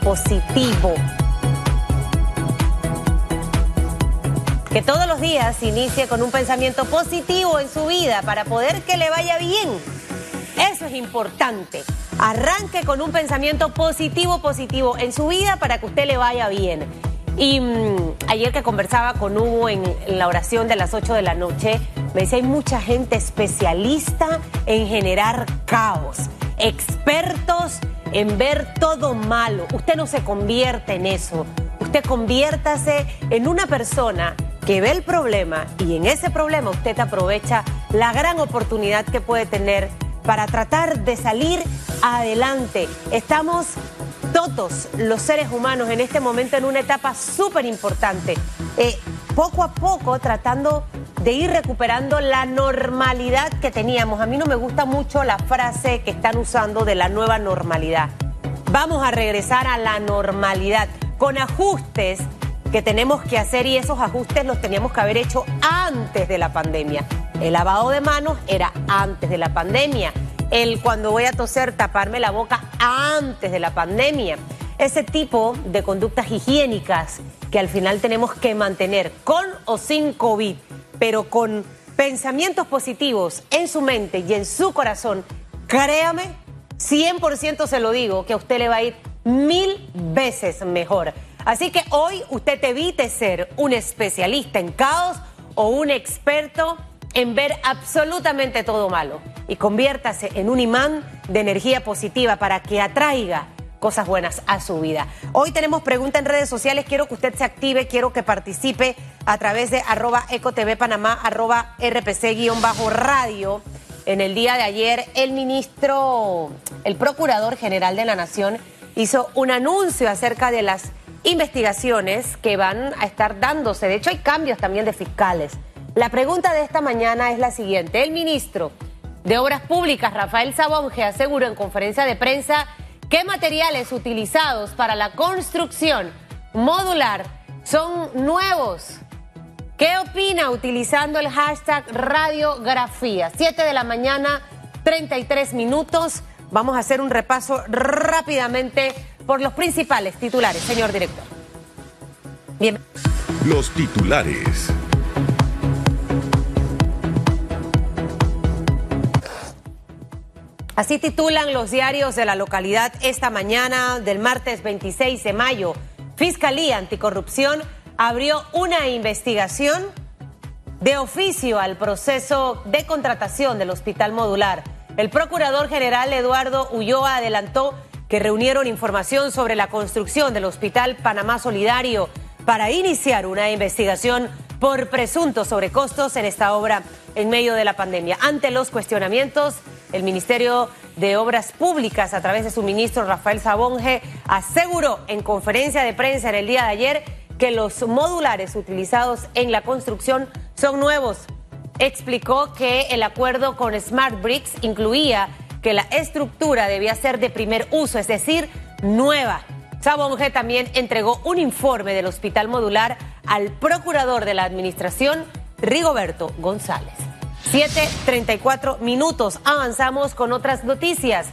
positivo. Que todos los días inicie con un pensamiento positivo en su vida para poder que le vaya bien. Eso es importante. Arranque con un pensamiento positivo, positivo en su vida para que usted le vaya bien. Y mm, ayer que conversaba con Hugo en, la oración de las 8 de la noche, me dice, hay mucha gente especialista en generar caos, expertos en ver todo malo. Usted no se convierte en eso. Usted conviértase en una persona que ve el problema y en ese problema usted aprovecha la gran oportunidad que puede tener para tratar de salir adelante. Estamos todos los seres humanos en este momento en una etapa súper importante, eh, poco a poco tratando de ir recuperando la normalidad que teníamos. A mí no me gusta mucho la frase que están usando de la nueva normalidad. Vamos a regresar a la normalidad con ajustes que tenemos que hacer y esos ajustes los teníamos que haber hecho antes de la pandemia. El lavado de manos era antes de la pandemia. El cuando voy a toser taparme la boca antes de la pandemia. Ese tipo de conductas higiénicas que al final tenemos que mantener con o sin COVID, pero con pensamientos positivos en su mente y en su corazón, créame, 100% se lo digo, que a usted le va a ir mil veces mejor. Así que hoy usted evite ser un especialista en caos o un experto en ver absolutamente todo malo y conviértase en un imán de energía positiva para que atraiga cosas buenas a su vida. Hoy tenemos pregunta en redes sociales, quiero que usted se active, quiero que participe a través de arroba ecotv panamá, arroba rpc-radio. En el día de ayer, el ministro, el procurador general de la Nación, hizo un anuncio acerca de las investigaciones que van a estar dándose. De hecho, hay cambios también de fiscales. La pregunta de esta mañana es la siguiente. El ministro de Obras Públicas, Rafael Sabonge, aseguró en conferencia de prensa que materiales utilizados para la construcción modular son nuevos. ¿Qué opina utilizando el hashtag radiografía? 7 de la mañana, 33 minutos. Vamos a hacer un repaso rápidamente por los principales titulares, señor director. Bien. Los titulares. Así titulan los diarios de la localidad esta mañana del martes 26 de mayo. Fiscalía Anticorrupción abrió una investigación de oficio al proceso de contratación del hospital modular. El procurador general Eduardo Ulloa adelantó que reunieron información sobre la construcción del Hospital Panamá Solidario para iniciar una investigación por presuntos sobrecostos en esta obra en medio de la pandemia. Ante los cuestionamientos, el Ministerio de Obras Públicas, a través de su ministro Rafael Sabonge, aseguró en conferencia de prensa en el día de ayer que los modulares utilizados en la construcción son nuevos. Explicó que el acuerdo con Smart Bricks incluía que la estructura debía ser de primer uso, es decir, nueva. Sabonge también entregó un informe del hospital modular al procurador de la administración, Rigoberto González. 7.34 minutos. Avanzamos con otras noticias.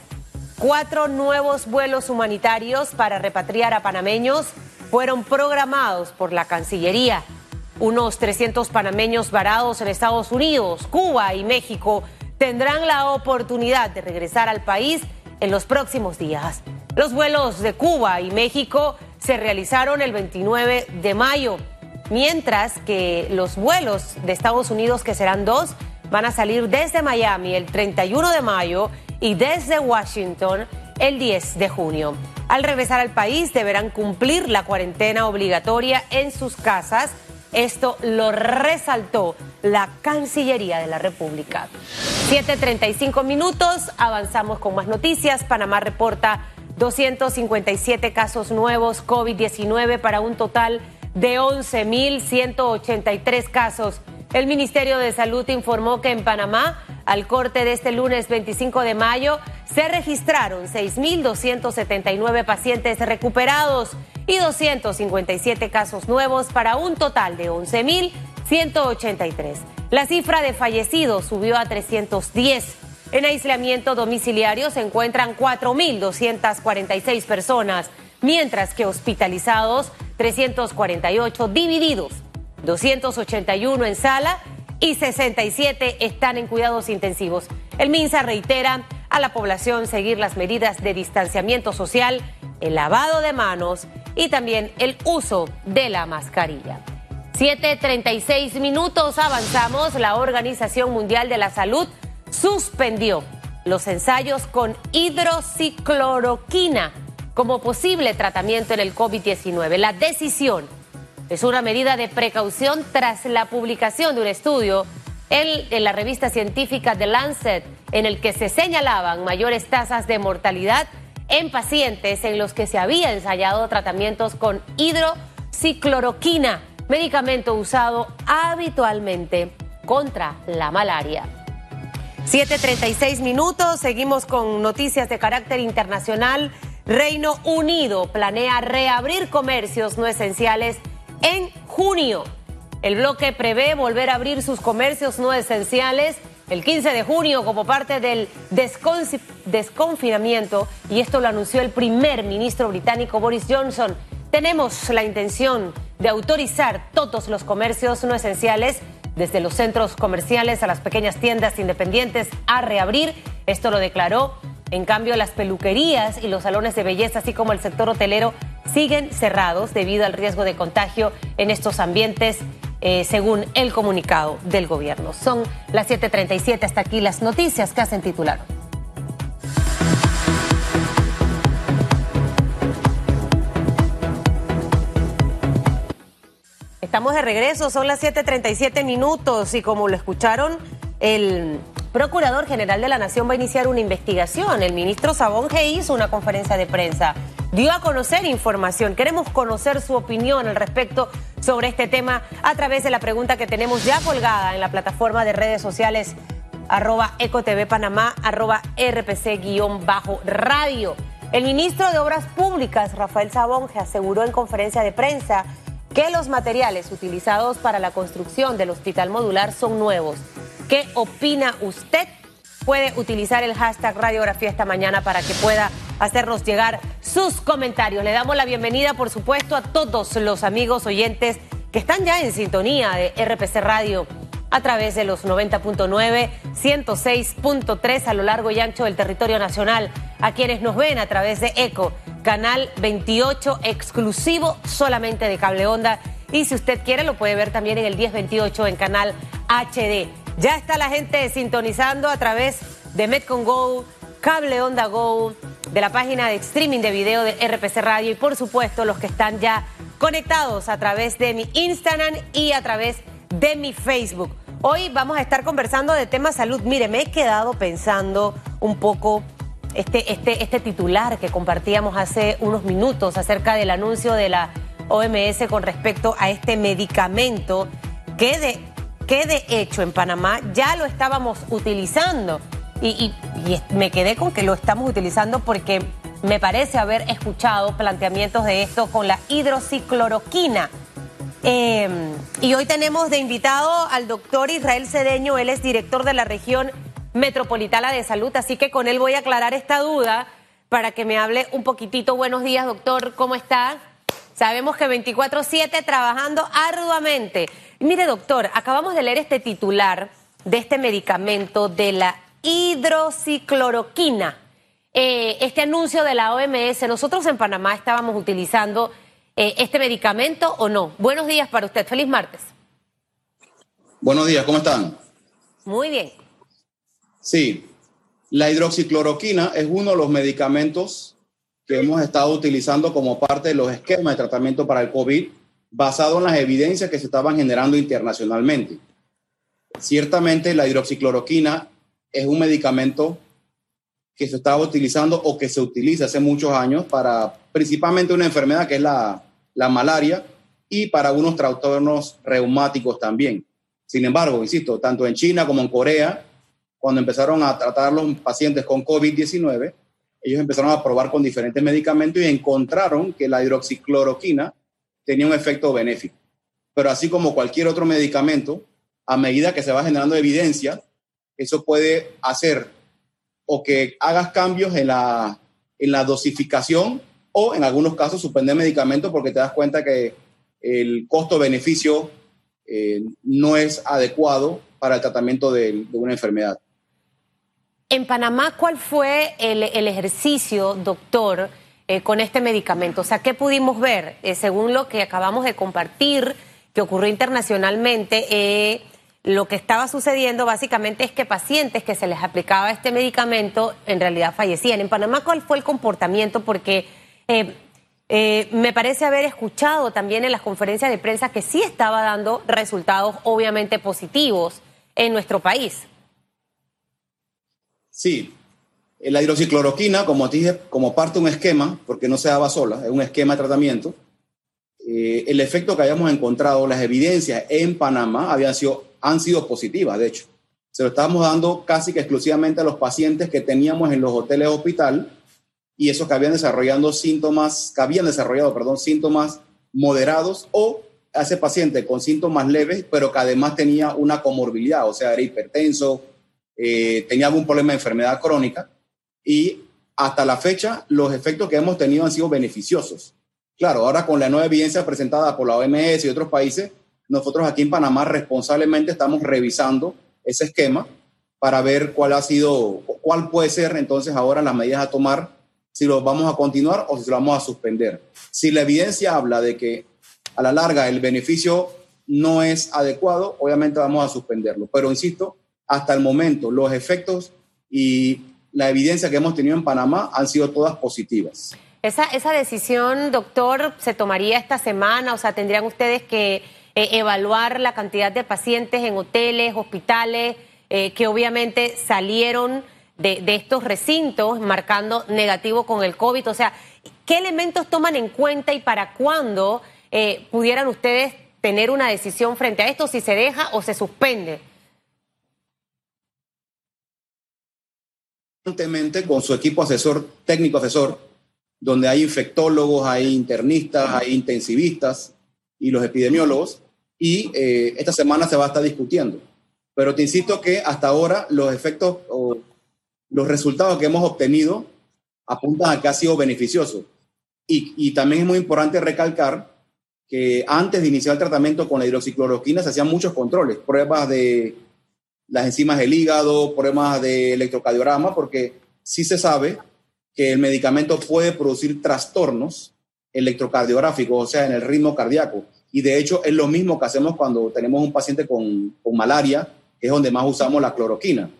Cuatro nuevos vuelos humanitarios para repatriar a panameños fueron programados por la Cancillería. Unos 300 panameños varados en Estados Unidos, Cuba y México tendrán la oportunidad de regresar al país en los próximos días. Los vuelos de Cuba y México se realizaron el 29 de mayo, mientras que los vuelos de Estados Unidos, que serán dos, van a salir desde Miami el 31 de mayo y desde Washington el 10 de junio. Al regresar al país deberán cumplir la cuarentena obligatoria en sus casas esto lo resaltó la Cancillería de la República. 7.35 minutos, avanzamos con más noticias. Panamá reporta 257 casos nuevos COVID-19 para un total de 11.183 casos. El Ministerio de Salud informó que en Panamá, al corte de este lunes 25 de mayo, se registraron 6.279 pacientes recuperados y 257 casos nuevos para un total de 11.183. La cifra de fallecidos subió a 310. En aislamiento domiciliario se encuentran 4.246 personas. mientras que hospitalizados 348 divididos, 281 en sala y 67 están en cuidados intensivos. El MINSA reitera a la población seguir las medidas de distanciamiento social, el lavado de manos y también el uso de la mascarilla. 7.36 minutos avanzamos. La Organización Mundial de la Salud suspendió los ensayos con hidroxicloroquina como posible tratamiento en el COVID-19. La decisión es una medida de precaución tras la publicación de un estudio en, la revista científica The Lancet en el que se señalaban mayores tasas de mortalidad en pacientes en los que se había ensayado tratamientos con hidroxicloroquina, medicamento usado habitualmente contra la malaria. 7.36 minutos, seguimos con noticias de carácter internacional. Reino Unido planea reabrir comercios no esenciales en junio. El bloque prevé volver a abrir sus comercios no esenciales el 15 de junio como parte del desconfinamiento y esto lo anunció el primer ministro británico Boris Johnson. Tenemos la intención de autorizar todos los comercios no esenciales, desde los centros comerciales a las pequeñas tiendas independientes, a reabrir. Esto lo declaró. En cambio, las peluquerías y los salones de belleza, así como el sector hotelero, siguen cerrados debido al riesgo de contagio en estos ambientes eh, según el comunicado del gobierno. Son las 7:37 hasta aquí las noticias que hacen titular. Estamos de regreso, son las 7:37 minutos y como lo escucharon, el Procurador General de la Nación va a iniciar una investigación. El ministro Sabón G hizo una conferencia de prensa dio a conocer información. Queremos conocer su opinión al respecto sobre este tema a través de la pregunta que tenemos ya colgada en la plataforma de redes sociales arroba ecotv panamá, arroba rpc-radio. El ministro de Obras Públicas, Rafael Sabonge, aseguró en conferencia de prensa que los materiales utilizados para la construcción del hospital modular son nuevos. ¿Qué opina usted? Puede utilizar el hashtag radiografía esta mañana para que pueda hacernos llegar sus comentarios. Le damos la bienvenida, por supuesto, a todos los amigos oyentes que están ya en sintonía de RPC Radio a través de los 90.9, 106.3 a lo largo y ancho del territorio nacional, a quienes nos ven a través de ECO, canal 28 exclusivo solamente de cable onda y si usted quiere lo puede ver también en el 1028 en canal HD. Ya está la gente sintonizando a través de Metcon Go, Cable Onda Go, de la página de streaming de video de RPC Radio y por supuesto los que están ya conectados a través de mi Instagram y a través de mi Facebook. Hoy vamos a estar conversando de temas salud. Mire, me he quedado pensando un poco este, este, este titular que compartíamos hace unos minutos acerca del anuncio de la OMS con respecto a este medicamento que de, que de hecho en Panamá ya lo estábamos utilizando y, me quedé con que lo estamos utilizando porque me parece haber escuchado planteamientos de esto con la hidroxicloroquina. Em, y hoy tenemos de invitado al doctor Israel Cedeño, él es director de la región metropolitana de salud, así que con él voy a aclarar esta duda para que me hable un poquitito. Buenos días, doctor, ¿cómo está? Sabemos que 24/7 trabajando arduamente. mire, doctor, acabamos de leer este titular de este medicamento de la hidroxicloroquina. Eh, este anuncio de la OMS, nosotros en Panamá estábamos utilizando eh, este medicamento o no. Buenos días para usted, feliz martes. Buenos días, ¿cómo están? Muy bien. Sí, la hidroxicloroquina es uno de los medicamentos que hemos estado utilizando como parte de los esquemas de tratamiento para el COVID, basado en las evidencias que se estaban generando internacionalmente. Ciertamente la hidroxicloroquina es un medicamento que se estaba utilizando o que se utiliza hace muchos años para principalmente una enfermedad que es la, malaria y para unos trastornos reumáticos también. Sin embargo, insisto, tanto en China como en Corea, cuando empezaron a tratar los pacientes con COVID-19, ellos empezaron a probar con diferentes medicamentos y encontraron que la hidroxicloroquina tenía un efecto benéfico. Pero así como cualquier otro medicamento, a medida que se va generando evidencia, eso puede hacer o que hagas cambios en la, en la dosificación o en algunos casos suspender medicamentos porque te das cuenta que el costo-beneficio eh, no es adecuado para el tratamiento de, una enfermedad. En Panamá, ¿cuál fue el, ejercicio, doctor, eh, con este medicamento? O sea, ¿qué pudimos ver? Eh, según lo que acabamos de compartir, que ocurrió internacionalmente, lo que estaba sucediendo básicamente es que pacientes que se les aplicaba este medicamento en realidad fallecían. En Panamá, ¿cuál fue el comportamiento? Porque eh, eh, me parece haber escuchado también en las conferencias de prensa que sí estaba dando resultados obviamente positivos en nuestro país. Sí, la hidroxicloroquina, como te dije, como parte de un esquema, porque no se daba sola, es un esquema de tratamiento, eh, el efecto que habíamos encontrado, las evidencias en Panamá habían sido, han sido positivas, de hecho. Se lo estábamos dando casi que exclusivamente a los pacientes que teníamos en los hoteles hospital y esos que habían desarrollando síntomas, que habían desarrollado, perdón, síntomas moderados o a ese paciente con síntomas leves, pero que además tenía una comorbilidad, o sea, era hipertenso, eh, tenía algún problema de enfermedad crónica y hasta la fecha los efectos que hemos tenido han sido beneficiosos. Claro, ahora con la nueva evidencia presentada por la OMS y otros países, nosotros aquí en Panamá responsablemente estamos revisando ese esquema para ver cuál ha sido, cuál puede ser entonces ahora las medidas a tomar, si lo vamos a continuar o si lo vamos a suspender. Si la evidencia habla de que a la larga el beneficio no es adecuado, obviamente vamos a suspenderlo. Pero insisto, hasta el momento los efectos y la evidencia que hemos tenido en Panamá han sido todas positivas. Esa, esa decisión, doctor, se tomaría esta semana, o sea, tendrían ustedes que eh, evaluar la cantidad de pacientes en hoteles, hospitales, eh, que obviamente salieron de, estos recintos marcando negativo con el COVID. O sea, ¿qué elementos toman en cuenta y para cuándo eh, pudieran ustedes tener una decisión frente a esto, si se deja o se suspende? con su equipo asesor, técnico asesor, donde hay infectólogos, hay internistas, hay intensivistas y los epidemiólogos, y eh, esta semana se va a estar discutiendo. Pero te insisto que hasta ahora los efectos o los resultados que hemos obtenido apuntan a que ha sido beneficioso. Y, y también es muy importante recalcar que antes de iniciar el tratamiento con la hidroxicloroquina se hacían muchos controles, pruebas de las enzimas del hígado, pruebas de electrocardiograma, porque sí se sabe que el medicamento puede producir trastornos electrocardiográficos, o sea, en el ritmo cardíaco. Y de hecho es lo mismo que hacemos cuando tenemos un paciente con, malaria, que es donde más usamos la cloroquina.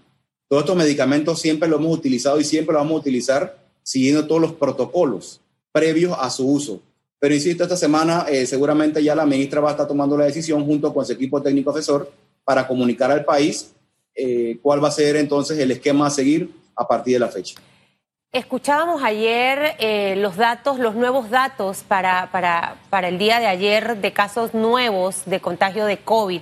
Todos estos medicamentos siempre los hemos utilizado y siempre los vamos a utilizar siguiendo todos los protocolos previos a su uso. Pero insisto, esta semana eh, seguramente ya la ministra va a estar tomando la decisión junto con su equipo técnico asesor para comunicar al país eh, cuál va a ser entonces el esquema a seguir a partir de la fecha. Escuchábamos ayer eh, los datos, los nuevos datos para, para, para, el día de ayer de casos nuevos de contagio de COVID,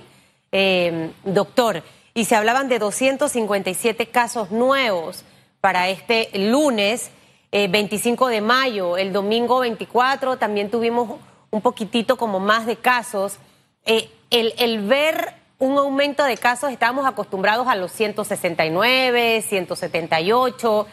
eh, doctor, y se hablaban de 257 casos nuevos para este lunes 25 eh, de mayo. El domingo 24 también tuvimos un poquitito como más de casos. el, el ver un aumento de casos, estábamos acostumbrados a los 169, 178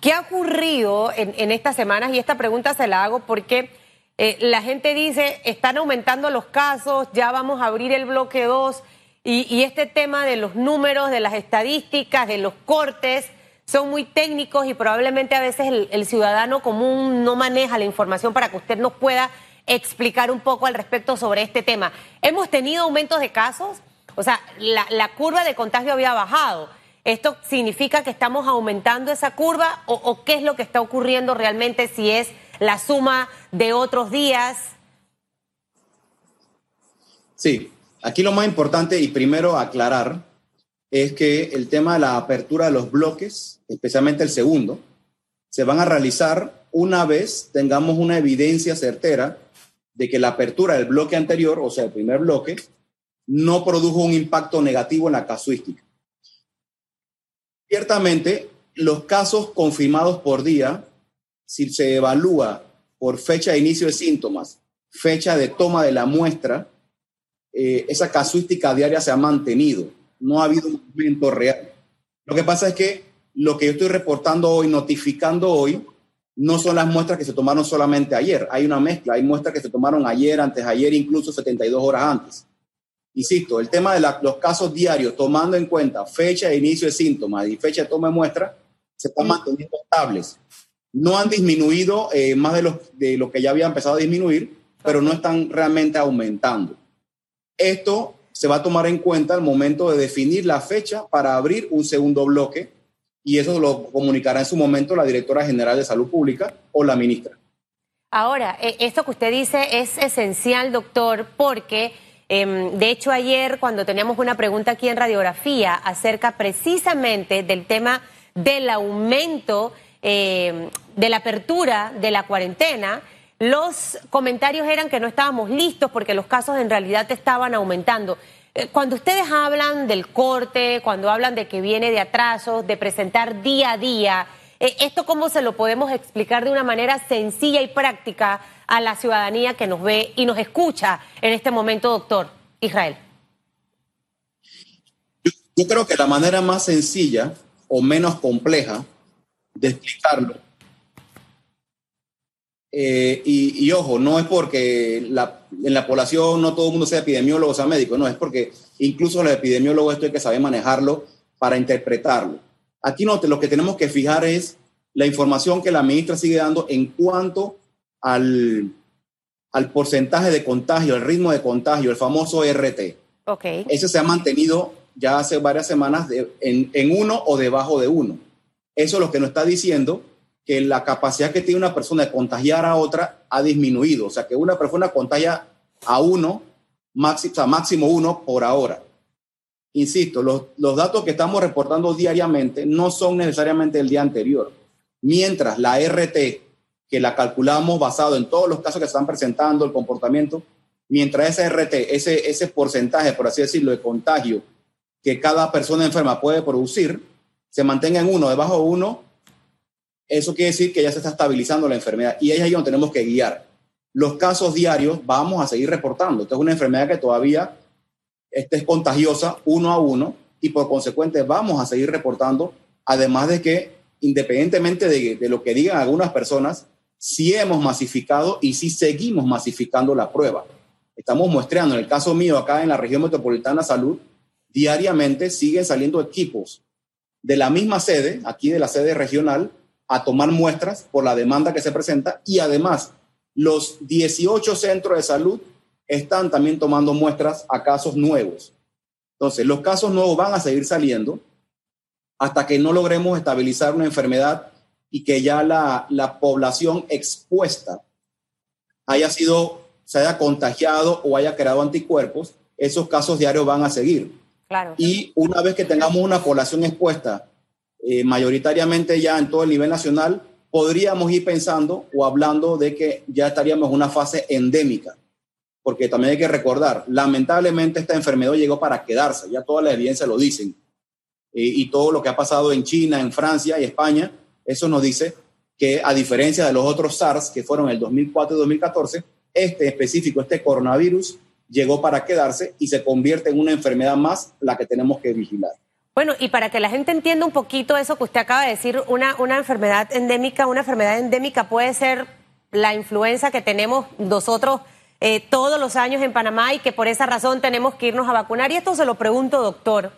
¿Qué ha ocurrido en, estas semanas? Y esta pregunta se la hago porque eh, la gente dice, están aumentando los casos, ya vamos a abrir el bloque 2 y, este tema de los números, de las estadísticas, de los cortes, son muy técnicos y probablemente a veces el, ciudadano común no maneja la información para que usted nos pueda explicar un poco al respecto sobre este tema. ¿Hemos tenido aumentos de casos? O sea, la curva de contagio había bajado ¿Esto significa que estamos aumentando esa curva o, qué es lo que está ocurriendo realmente si es la suma de otros días? Sí, aquí lo más importante y primero aclarar es que el tema de la apertura de los bloques, especialmente el segundo, se van a realizar una vez tengamos una evidencia certera de que la apertura del bloque anterior, o sea, el primer bloque, no produjo un impacto negativo en la casuística. Ciertamente, los casos confirmados por día, si se evalúa por fecha de inicio de síntomas, fecha de toma de la muestra, eh, esa casuística diaria se ha mantenido. No ha habido un aumento real. Lo que pasa es que lo que yo estoy reportando hoy, notificando hoy, no son las muestras que se tomaron solamente ayer. Hay una mezcla, hay muestras que se tomaron ayer, antes ayer, incluso 72 horas antes. Insisto, el tema de los casos diarios, tomando en cuenta fecha de inicio de síntomas y fecha de toma de muestra, se están manteniendo estables. No han disminuido eh, más de lo, de lo que ya había empezado a disminuir, pero no están realmente aumentando. Esto se va a tomar en cuenta al momento de definir la fecha para abrir un segundo bloque y eso lo comunicará en su momento la directora general de salud pública o la ministra. Ahora, e, esto que usted dice es esencial, doctor, porque em, de hecho ayer cuando teníamos una pregunta aquí en radiografía acerca precisamente del tema del aumento em, de la apertura de la cuarentena, los comentarios eran que no estábamos listos porque los casos en realidad estaban aumentando. Eh, cuando ustedes hablan del corte, cuando hablan de que viene de atrasos, de presentar día a día, ¿esto cómo se lo podemos explicar de una manera sencilla y práctica a la ciudadanía que nos ve y nos escucha en este momento, doctor Israel? Yo creo que la manera más sencilla o menos compleja de explicarlo eh, y, ojo, no es porque en la población no todo el mundo sea epidemiólogo o sea médico, no, es porque incluso los epidemiólogos esto hay que saber manejarlo para interpretarlo. Aquí no, lo que tenemos que fijar es la información que la ministra sigue dando en cuanto al, al porcentaje de contagio, el ritmo de contagio, el famoso RT. Okay. Ese se ha mantenido ya hace varias semanas en, en uno o debajo de uno. Eso es lo que nos está diciendo que la capacidad que tiene una persona de contagiar a otra ha disminuido. O sea, que una persona contagia a uno, máximo, o sea, máximo uno por ahora. Insisto, los, datos que estamos reportando diariamente no son necesariamente el día anterior. Mientras la RT, que la calculamos basado en todos los casos que están presentando, el comportamiento, mientras ese RT, ese, ese porcentaje, por así decirlo, de contagio que cada persona enferma puede producir, se mantenga en uno, debajo de uno, eso quiere decir que ya se está estabilizando la enfermedad y es ahí donde tenemos que guiar. Los casos diarios vamos a seguir reportando. Esta es una enfermedad que todavía este, es contagiosa uno a uno y por consecuente vamos a seguir reportando, además de que independientemente de, lo que digan algunas personas, sí hemos masificado y sí seguimos masificando la prueba. Estamos muestreando, en el caso mío acá en la región metropolitana salud, diariamente siguen saliendo equipos de la misma sede, aquí de la sede regional, a tomar muestras por la demanda que se presenta y además los 18 centros de salud están también tomando muestras a casos nuevos. Entonces, los casos nuevos van a seguir saliendo hasta que no logremos estabilizar una enfermedad y que ya la, la población expuesta haya sido, se haya contagiado o haya creado anticuerpos, esos casos diarios van a seguir. Claro. Y una vez que tengamos una población expuesta eh, mayoritariamente ya en todo el nivel nacional, podríamos ir pensando o hablando de que ya estaríamos en una fase endémica, porque también hay que recordar, lamentablemente esta enfermedad llegó para quedarse, ya toda la evidencia lo dicen, eh, y todo lo que ha pasado en China, en Francia y España, eso nos dice que a diferencia de los otros SARS que fueron el 2004 y 2014, este específico, este coronavirus, llegó para quedarse y se convierte en una enfermedad más la que tenemos que vigilar. Bueno, y para que la gente entienda un poquito eso que usted acaba de decir, una, una enfermedad endémica, una enfermedad endémica puede ser la influenza que tenemos nosotros eh, todos los años en Panamá y que por esa razón tenemos que irnos a vacunar. Y esto se lo pregunto, doctor.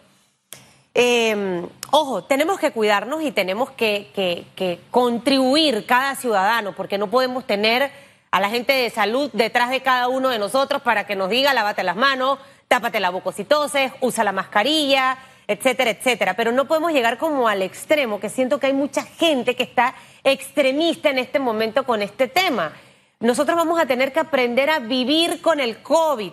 Eh, ojo, tenemos que cuidarnos y tenemos que, que, que, contribuir cada ciudadano, porque no podemos tener a la gente de salud detrás de cada uno de nosotros para que nos diga lávate las manos, tápate la bococitoses, usa la mascarilla, etcétera, etcétera. Pero no podemos llegar como al extremo, que siento que hay mucha gente que está extremista en este momento con este tema. Nosotros vamos a tener que aprender a vivir con el COVID.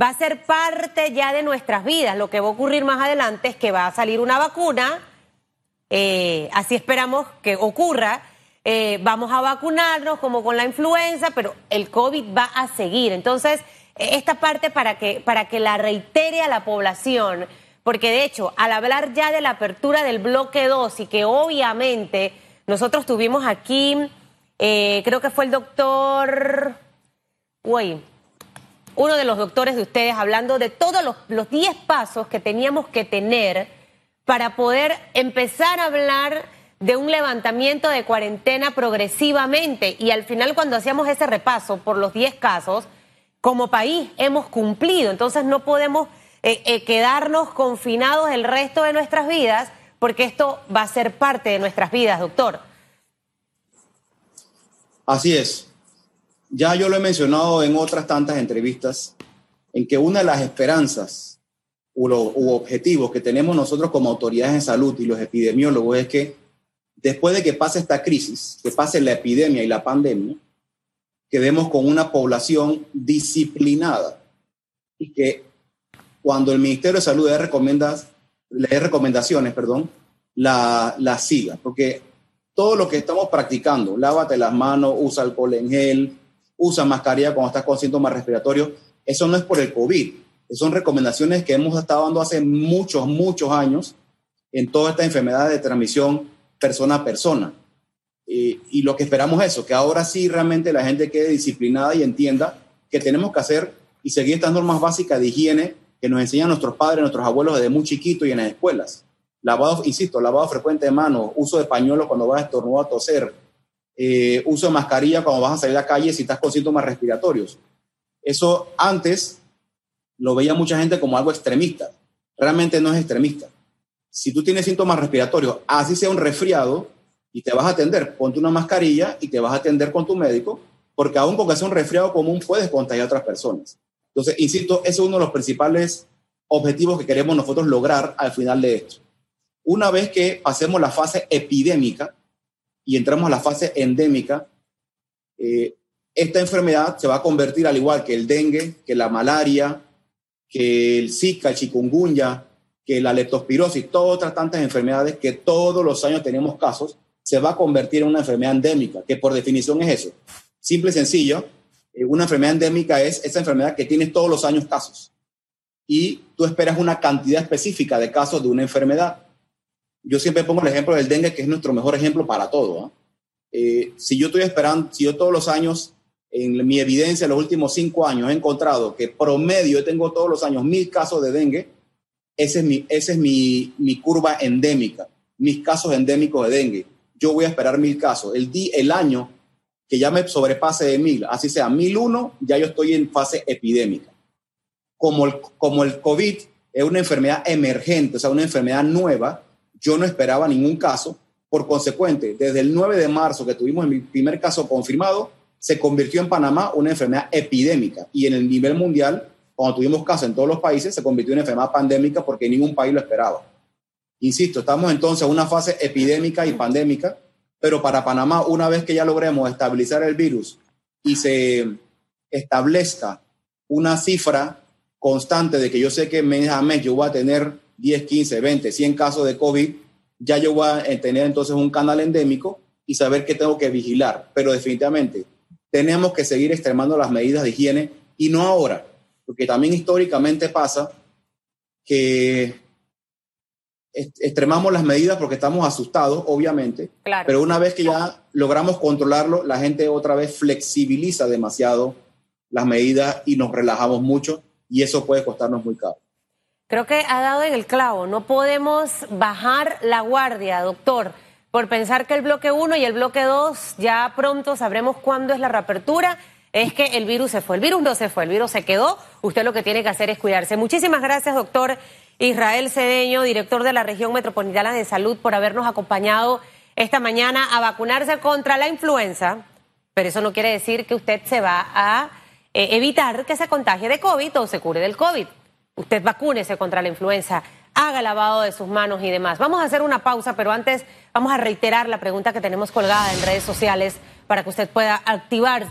Va a ser parte ya de nuestras vidas. Lo que va a ocurrir más adelante es que va a salir una vacuna, eh, así esperamos que ocurra. Eh, vamos a vacunarnos como con la influenza, pero el COVID va a seguir. Entonces, esta parte para que, para que la reitere a la población, porque de hecho, al hablar ya de la apertura del bloque 2 y que obviamente nosotros tuvimos aquí, eh, creo que fue el doctor, uy, uno de los doctores de ustedes hablando de todos los 10 pasos que teníamos que tener para poder empezar a hablar de un levantamiento de cuarentena progresivamente y al final cuando hacíamos ese repaso por los 10 casos, como país hemos cumplido, entonces no podemos eh, eh, quedarnos confinados el resto de nuestras vidas porque esto va a ser parte de nuestras vidas, doctor. Así es. Ya yo lo he mencionado en otras tantas entrevistas, en que una de las esperanzas u, u objetivos que tenemos nosotros como autoridades en salud y los epidemiólogos es que después de que pase esta crisis, que pase la epidemia y la pandemia, quedemos con una población disciplinada y que cuando el Ministerio de Salud le le dé recomendaciones, perdón, la, la siga, porque todo lo que estamos practicando, lávate las manos, usa alcohol en gel, usa mascarilla cuando estás con síntomas respiratorios, eso no es por el COVID, son recomendaciones que hemos estado dando hace muchos, muchos años en toda esta enfermedad de transmisión persona a persona. y lo que esperamos es eso, que ahora sí realmente la gente quede disciplinada y entienda que tenemos que hacer y seguir estas normas básicas de higiene que nos enseñan nuestros padres, nuestros abuelos desde muy chiquitos y en las escuelas. Lavado, insisto, lavado frecuente de manos, uso de pañuelos cuando vas a estornudar a toser, eh, uso de mascarilla cuando vas a salir a la calle si estás con síntomas respiratorios. Eso antes lo veía mucha gente como algo extremista. Realmente no es extremista si tú tienes síntomas respiratorios, así sea un resfriado, y te vas a atender, ponte una mascarilla y te vas a atender con tu médico, porque aún porque sea un resfriado común puedes contagiar a otras personas. Entonces, insisto, ese es uno de los principales objetivos que queremos nosotros lograr al final de esto. Una vez que pasemos la fase epidémica y entramos a la fase endémica, eh, esta enfermedad se va a convertir al igual que el dengue, que la malaria, que el Zika, el chikungunya, que la leptospirosis, todas otras tantas enfermedades que todos los años tenemos casos, se va a convertir en una enfermedad endémica, que por definición es eso. Simple y sencillo, eh, una enfermedad endémica es esa enfermedad que tiene todos los años casos. Y tú esperas una cantidad específica de casos de una enfermedad. Yo siempre pongo el ejemplo del dengue, que es nuestro mejor ejemplo para todo. ¿ah? Eh, si yo estoy esperando, si yo todos los años, en mi evidencia, en los últimos cinco años, he encontrado que promedio yo tengo todos los años mil casos de dengue, esa es mi, ese es mi, mi, curva endémica, mis casos endémicos de dengue. Yo voy a esperar mil casos. El, di, el año que ya me sobrepase de mil, así sea mil uno, ya yo estoy en fase epidémica. Como el, como el COVID es una enfermedad emergente, o sea, una enfermedad nueva, yo no esperaba ningún caso. Por consecuente, desde el 9 de marzo que tuvimos mi primer caso confirmado, se convirtió en Panamá una enfermedad epidémica y en el nivel mundial cuando tuvimos casos en todos los países, se convirtió en enfermedad pandémica porque ningún país lo esperaba. Insisto, estamos entonces en una fase epidémica y pandémica, pero para Panamá, una vez que ya logremos estabilizar el virus y se establezca una cifra constante de que yo sé que mes a mes yo voy a tener 10, 15, 20, 100 casos de COVID, ya yo voy a tener entonces un canal endémico y saber que tengo que vigilar. Pero definitivamente tenemos que seguir extremando las medidas de higiene y no ahora, porque también históricamente pasa que extremamos las medidas porque estamos asustados, obviamente, pero una vez que ya logramos controlarlo, la gente otra vez flexibiliza demasiado las medidas y nos relajamos mucho y eso puede costarnos muy caro. Creo que ha dado en el clavo, no podemos bajar la guardia, doctor, por pensar que el bloque 1 y el bloque 2 ya pronto sabremos cuándo es la reapertura es que el virus se fue. El virus no se fue, el virus se quedó. Usted lo que tiene que hacer es cuidarse. Muchísimas gracias, doctor Israel Cedeño, director de la región metropolitana de salud, por habernos acompañado esta mañana a vacunarse contra la influenza. Pero eso no quiere decir que usted se va a eh, evitar que se contagie de COVID o se cure del COVID. Usted vacúnese contra la influenza, haga lavado de sus manos y demás. Vamos a hacer una pausa, pero antes vamos a reiterar la pregunta que tenemos colgada en redes sociales para que usted pueda activar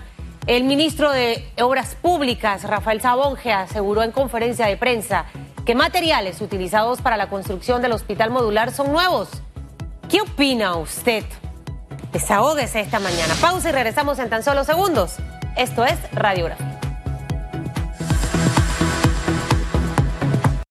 el ministro de Obras Públicas, Rafael Sabonge, aseguró en conferencia de prensa que materiales utilizados para la construcción del hospital modular son nuevos. ¿Qué opina usted? Desahógese esta mañana. Pausa y regresamos en tan solo segundos. Esto es Radiografía.